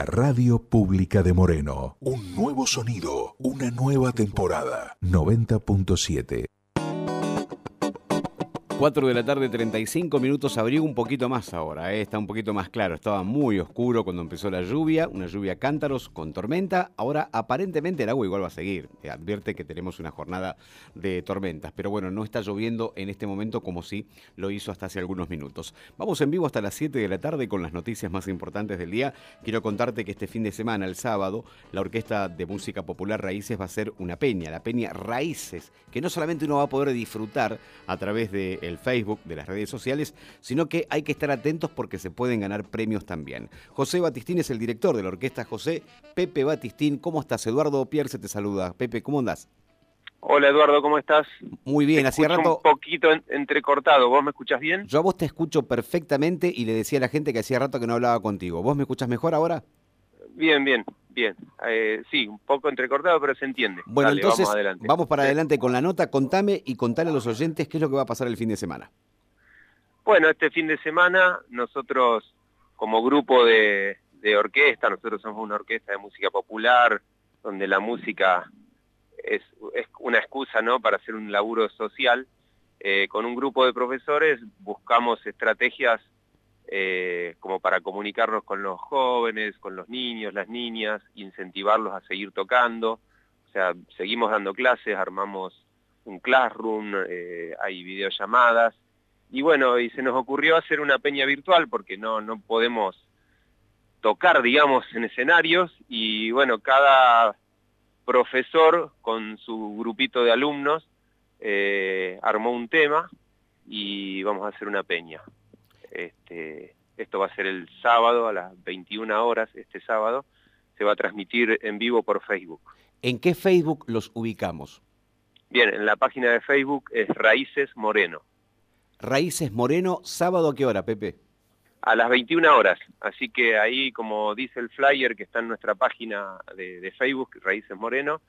Radio Pública de Moreno. Un nuevo sonido, una nueva temporada. 90.7. 4 de la tarde, 35 minutos, abrigo un poquito más ahora, ¿eh? está un poquito más claro. Estaba muy oscuro cuando empezó la lluvia, una lluvia cántaros con tormenta. Ahora aparentemente el agua igual va a seguir. Eh, advierte que tenemos una jornada de tormentas, pero bueno, no está lloviendo en este momento como si lo hizo hasta hace algunos minutos. Vamos en vivo hasta las 7 de la tarde con las noticias más importantes del día. Quiero contarte que este fin de semana, el sábado, la Orquesta de Música Popular Raíces va a ser una peña, la peña Raíces, que no solamente uno va a poder disfrutar a través de el Facebook, de las redes sociales, sino que hay que estar atentos porque se pueden ganar premios también. José Batistín es el director de la orquesta José. Pepe Batistín, ¿cómo estás? Eduardo Pierce te saluda. Pepe, ¿cómo andás? Hola Eduardo, ¿cómo estás? Muy bien, hacía rato... Un poquito entrecortado, ¿vos me escuchás bien? Yo a vos te escucho perfectamente y le decía a la gente que hacía rato que no hablaba contigo. ¿Vos me escuchás mejor ahora? Bien, bien, bien. Eh, sí, un poco entrecortado, pero se entiende. Bueno, entonces vamos, adelante. vamos para adelante con la nota. Contame y contale a los oyentes qué es lo que va a pasar el fin de semana. Bueno, este fin de semana nosotros como grupo de, orquesta, nosotros somos una orquesta de música popular, donde la música es, una excusa ¿no? para hacer un laburo social. Eh, con un grupo de profesores buscamos estrategias eh, como para comunicarnos con los jóvenes, con los niños, las niñas, incentivarlos a seguir tocando. O sea, seguimos dando clases, armamos un classroom, eh, hay videollamadas. Y bueno, y se nos ocurrió hacer una peña virtual porque no, no podemos tocar, digamos, en escenarios. Y bueno, cada profesor con su grupito de alumnos eh, armó un tema y vamos a hacer una peña. Este, esto va a ser el sábado a las 21 horas, este sábado. Se va a transmitir en vivo por Facebook. ¿En qué Facebook los ubicamos? Bien, en la página de Facebook es Raíces Moreno. Raíces Moreno, sábado a qué hora, Pepe? A las 21 horas. Así que ahí, como dice el flyer que está en nuestra página de, Facebook, Raíces Moreno,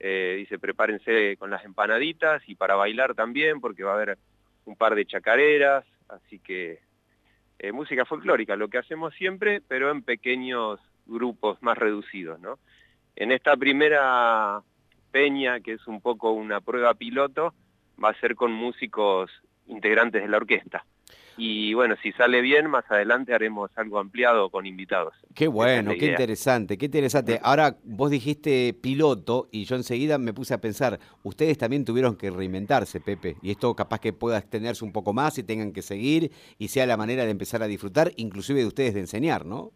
eh, dice prepárense con las empanaditas y para bailar también, porque va a haber un par de chacareras, así que eh, música folclórica, lo que hacemos siempre, pero en pequeños grupos más reducidos. En esta primera peña, que es un poco una prueba piloto, va a ser con músicos integrantes de la orquesta y bueno, si sale bien, más adelante haremos algo ampliado con invitados. Qué bueno, qué interesante, qué interesante. Ahora, vos dijiste piloto y yo enseguida me puse a pensar, ustedes también tuvieron que reinventarse, Pepe, y esto capaz que pueda extenderse un poco más y tengan que seguir y sea la manera de empezar a disfrutar, inclusive de ustedes de enseñar, ¿no?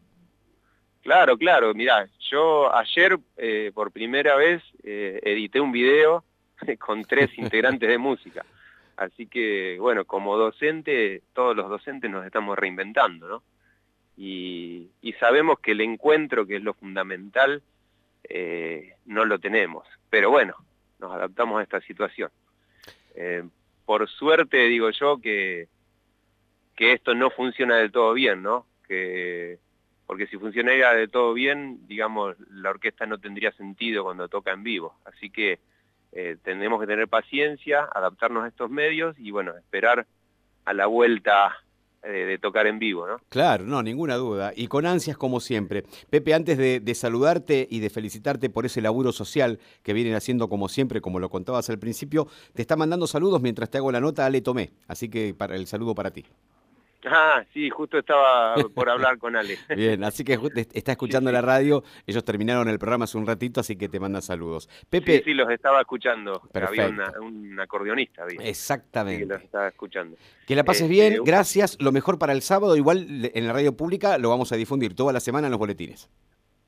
Claro, claro, mirá, yo ayer eh, por primera vez eh, edité un video con tres integrantes de música. Así que, bueno, como docente, todos los docentes nos estamos reinventando, ¿no? Y, sabemos que el encuentro, que es lo fundamental, eh, no lo tenemos. Pero bueno, nos adaptamos a esta situación. Eh, por suerte, digo yo, que, que esto no funciona del todo bien, ¿no? Que, porque si funcionara de todo bien, digamos, la orquesta no tendría sentido cuando toca en vivo. Así que eh, tenemos que tener paciencia, adaptarnos a estos medios y bueno, esperar a la vuelta eh, de tocar en vivo, ¿no? Claro, no, ninguna duda. Y con ansias como siempre. Pepe, antes de, de, saludarte y de felicitarte por ese laburo social que vienen haciendo como siempre, como lo contabas al principio, te está mandando saludos mientras te hago la nota Ale Tomé. Así que para el saludo para ti. Ah, sí, justo estaba por hablar con Ale. Bien, así que está escuchando la radio, ellos terminaron el programa hace un ratito, así que te mandan saludos. Pepe. Sí, sí, los estaba escuchando. Había un acordeonista. Había. Exactamente. que los estaba escuchando. Que la pases bien, este, gracias. Lo mejor para el sábado, igual en la radio pública lo vamos a difundir toda la semana en los boletines.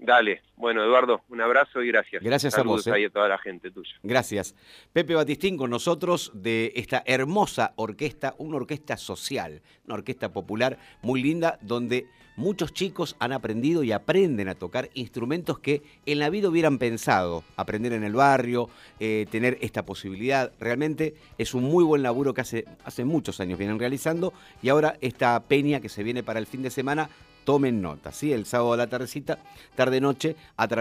Dale. Bueno, Eduardo, un abrazo y gracias. Gracias a vos. Eh. a toda la gente tuya. Gracias. Pepe Batistín con nosotros de esta hermosa orquesta, una orquesta social, una orquesta popular muy linda, donde muchos chicos han aprendido y aprenden a tocar instrumentos que en la vida hubieran pensado, aprender en el barrio, eh, tener esta posibilidad. Realmente es un muy buen laburo que hace, hace muchos años vienen realizando y ahora esta peña que se viene para el fin de semana tomen nota, ¿sí? El sábado a la tardecita, tarde-noche, a través